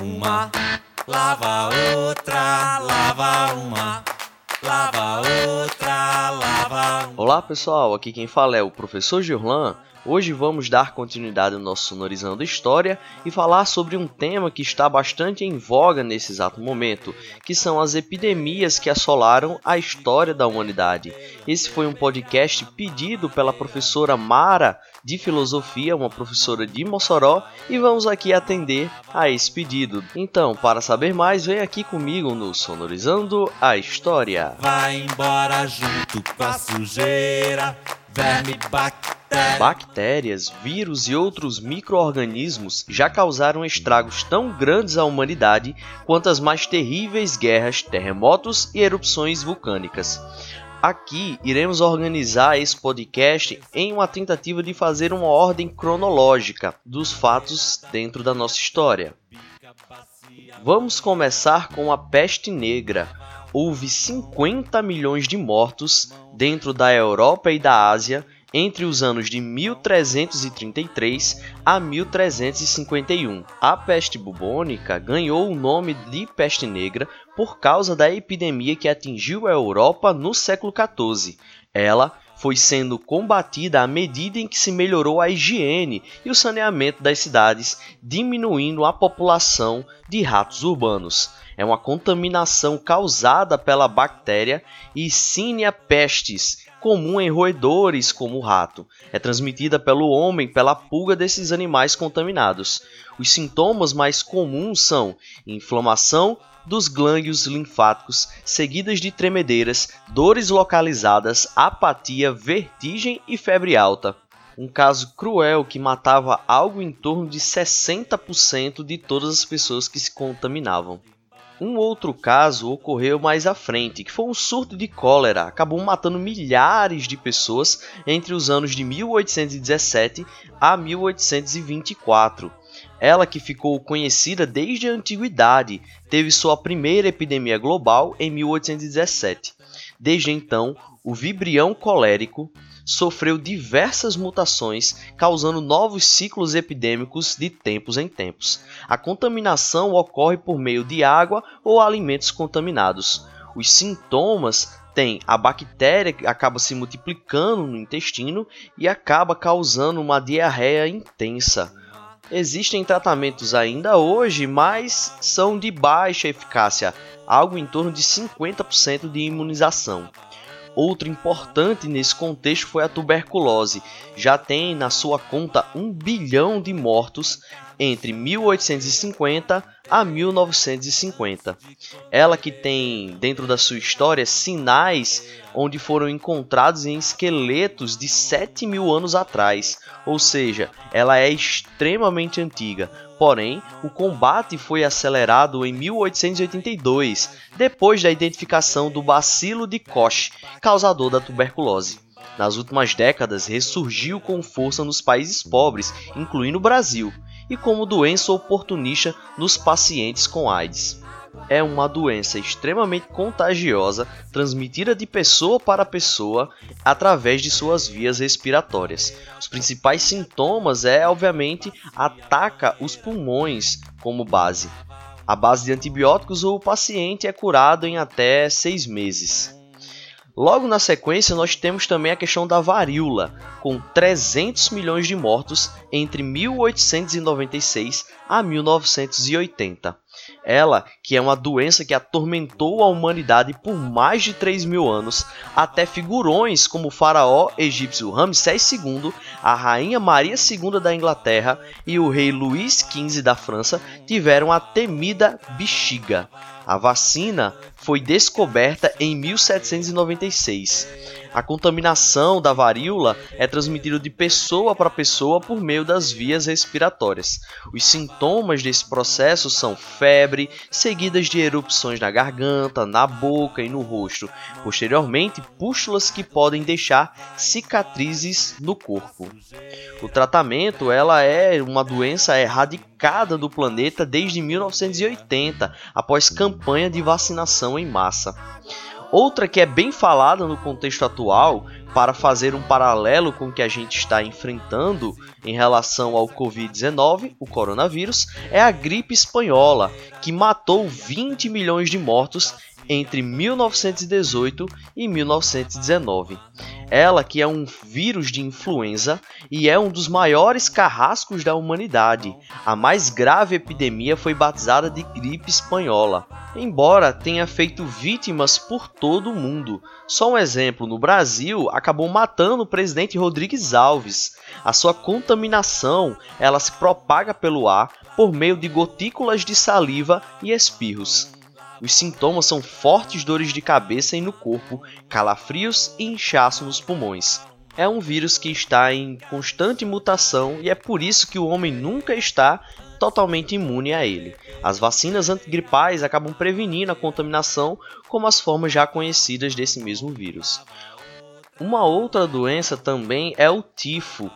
uma, lava outra, lava uma, lava outra, lava. Olá pessoal, aqui quem fala é o professor Girlan Hoje vamos dar continuidade ao nosso Sonorizando História e falar sobre um tema que está bastante em voga nesse exato momento, que são as epidemias que assolaram a história da humanidade. Esse foi um podcast pedido pela professora Mara de Filosofia, uma professora de Mossoró, e vamos aqui atender a esse pedido. Então, para saber mais, vem aqui comigo no Sonorizando a História. Vai embora junto com a sujeira, verme bactéria Bactérias, vírus e outros microorganismos já causaram estragos tão grandes à humanidade quanto as mais terríveis guerras, terremotos e erupções vulcânicas. Aqui iremos organizar esse podcast em uma tentativa de fazer uma ordem cronológica dos fatos dentro da nossa história. Vamos começar com a peste negra. Houve 50 milhões de mortos dentro da Europa e da Ásia entre os anos de 1333 a 1351. A peste bubônica ganhou o nome de peste negra por causa da epidemia que atingiu a Europa no século XIV. Ela foi sendo combatida à medida em que se melhorou a higiene e o saneamento das cidades, diminuindo a população de ratos urbanos. É uma contaminação causada pela bactéria Yersinia pestis, comum em roedores como o rato. É transmitida pelo homem pela pulga desses animais contaminados. Os sintomas mais comuns são inflamação dos glândulos linfáticos, seguidas de tremedeiras, dores localizadas, apatia, vertigem e febre alta. Um caso cruel que matava algo em torno de 60% de todas as pessoas que se contaminavam. Um outro caso ocorreu mais à frente, que foi um surto de cólera, acabou matando milhares de pessoas entre os anos de 1817 a 1824. Ela que ficou conhecida desde a antiguidade, teve sua primeira epidemia global em 1817. Desde então, o vibrião colérico sofreu diversas mutações, causando novos ciclos epidêmicos de tempos em tempos. A contaminação ocorre por meio de água ou alimentos contaminados. Os sintomas têm a bactéria que acaba se multiplicando no intestino e acaba causando uma diarreia intensa. Existem tratamentos ainda hoje, mas são de baixa eficácia, algo em torno de 50% de imunização. Outro importante nesse contexto foi a tuberculose. Já tem na sua conta um bilhão de mortos entre 1850 a 1950. Ela que tem dentro da sua história sinais onde foram encontrados em esqueletos de 7 mil anos atrás, ou seja, ela é extremamente antiga. Porém, o combate foi acelerado em 1882, depois da identificação do bacilo de Koch, causador da tuberculose. Nas últimas décadas, ressurgiu com força nos países pobres, incluindo o Brasil, e como doença oportunista nos pacientes com AIDS é uma doença extremamente contagiosa, transmitida de pessoa para pessoa através de suas vias respiratórias. Os principais sintomas é, obviamente, ataca os pulmões como base. A base de antibióticos, o paciente é curado em até seis meses. Logo na sequência, nós temos também a questão da varíola, com 300 milhões de mortos entre 1896 a 1980. Ela, que é uma doença que atormentou a humanidade por mais de 3 mil anos, até figurões como o faraó egípcio Ramsés II, a rainha Maria II da Inglaterra e o rei Luís XV da França tiveram a temida bexiga. A vacina foi descoberta em 1796. A contaminação da varíola é transmitida de pessoa para pessoa por meio das vias respiratórias. Os sintomas desse processo são febre, seguidas de erupções na garganta, na boca e no rosto. Posteriormente, pústulas que podem deixar cicatrizes no corpo. O tratamento ela é uma doença erradicada do planeta desde 1980, após campanha de vacinação em massa. Outra que é bem falada no contexto atual, para fazer um paralelo com o que a gente está enfrentando em relação ao Covid-19, o coronavírus, é a gripe espanhola, que matou 20 milhões de mortos entre 1918 e 1919. Ela que é um vírus de influenza e é um dos maiores carrascos da humanidade. A mais grave epidemia foi batizada de gripe espanhola, embora tenha feito vítimas por todo o mundo. Só um exemplo, no Brasil acabou matando o presidente Rodrigues Alves. A sua contaminação, ela se propaga pelo ar por meio de gotículas de saliva e espirros. Os sintomas são fortes dores de cabeça e no corpo, calafrios e inchaço nos pulmões. É um vírus que está em constante mutação e é por isso que o homem nunca está totalmente imune a ele. As vacinas antigripais acabam prevenindo a contaminação, como as formas já conhecidas desse mesmo vírus. Uma outra doença também é o tifo,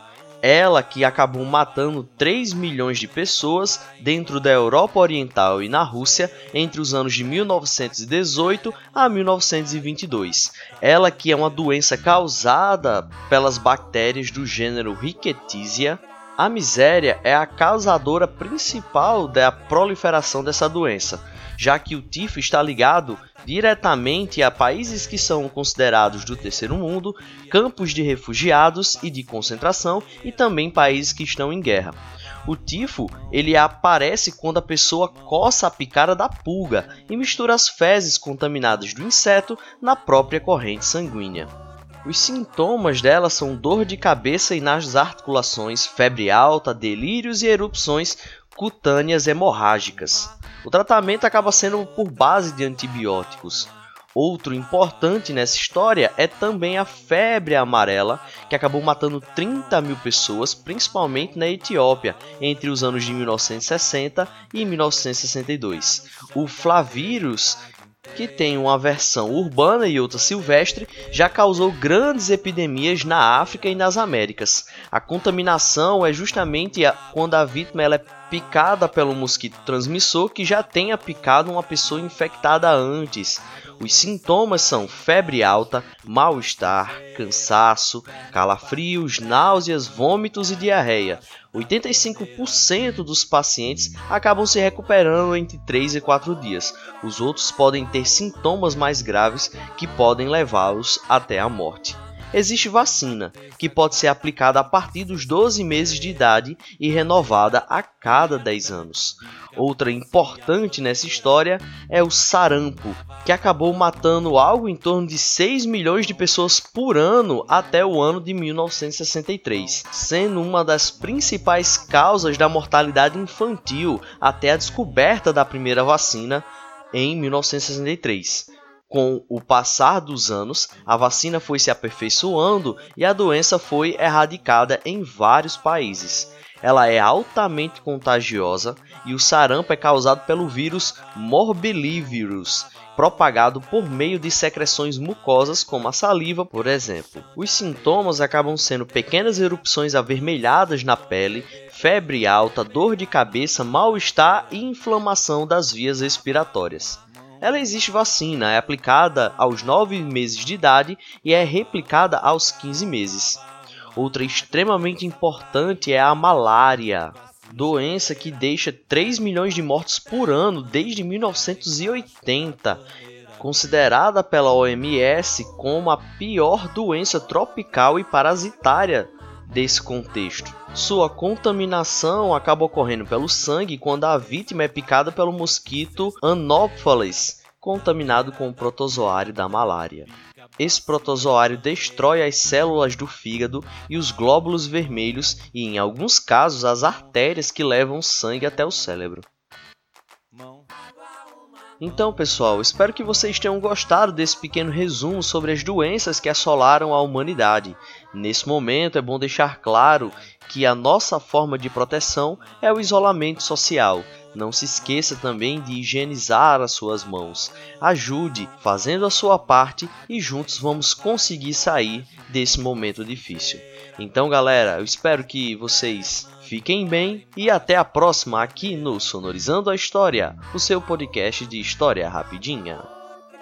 ela que acabou matando 3 milhões de pessoas dentro da Europa Oriental e na Rússia entre os anos de 1918 a 1922. Ela que é uma doença causada pelas bactérias do gênero Rickettsia. A miséria é a causadora principal da proliferação dessa doença já que o tifo está ligado diretamente a países que são considerados do terceiro mundo, campos de refugiados e de concentração e também países que estão em guerra. O tifo ele aparece quando a pessoa coça a picada da pulga e mistura as fezes contaminadas do inseto na própria corrente sanguínea. Os sintomas dela são dor de cabeça e nas articulações, febre alta, delírios e erupções cutâneas hemorrágicas. O tratamento acaba sendo por base de antibióticos. Outro importante nessa história é também a febre amarela, que acabou matando 30 mil pessoas, principalmente na Etiópia, entre os anos de 1960 e 1962. O flavírus, que tem uma versão urbana e outra silvestre, já causou grandes epidemias na África e nas Américas. A contaminação é justamente quando a vítima é picada pelo mosquito transmissor que já tenha picado uma pessoa infectada antes. Os sintomas são febre alta, mal-estar, cansaço, calafrios, náuseas, vômitos e diarreia. 85% dos pacientes acabam se recuperando entre 3 e 4 dias. Os outros podem ter sintomas mais graves que podem levá-los até a morte existe vacina, que pode ser aplicada a partir dos 12 meses de idade e renovada a cada 10 anos. Outra importante nessa história é o sarampo, que acabou matando algo em torno de 6 milhões de pessoas por ano até o ano de 1963, sendo uma das principais causas da mortalidade infantil até a descoberta da primeira vacina em 1963. Com o passar dos anos, a vacina foi se aperfeiçoando e a doença foi erradicada em vários países. Ela é altamente contagiosa e o sarampo é causado pelo vírus morbillivirus, propagado por meio de secreções mucosas como a saliva, por exemplo. Os sintomas acabam sendo pequenas erupções avermelhadas na pele, febre alta, dor de cabeça, mal-estar e inflamação das vias respiratórias. Ela existe vacina, é aplicada aos 9 meses de idade e é replicada aos 15 meses. Outra extremamente importante é a malária, doença que deixa 3 milhões de mortos por ano desde 1980, considerada pela OMS como a pior doença tropical e parasitária desse contexto. Sua contaminação acaba ocorrendo pelo sangue quando a vítima é picada pelo mosquito Anopheles, contaminado com o protozoário da malária. Esse protozoário destrói as células do fígado e os glóbulos vermelhos e, em alguns casos, as artérias que levam sangue até o cérebro. Então, pessoal, espero que vocês tenham gostado desse pequeno resumo sobre as doenças que assolaram a humanidade. Nesse momento, é bom deixar claro que a nossa forma de proteção é o isolamento social. Não se esqueça também de higienizar as suas mãos. Ajude fazendo a sua parte e juntos vamos conseguir sair desse momento difícil. Então, galera, eu espero que vocês Fiquem bem e até a próxima aqui no Sonorizando a História, o seu podcast de história rapidinha.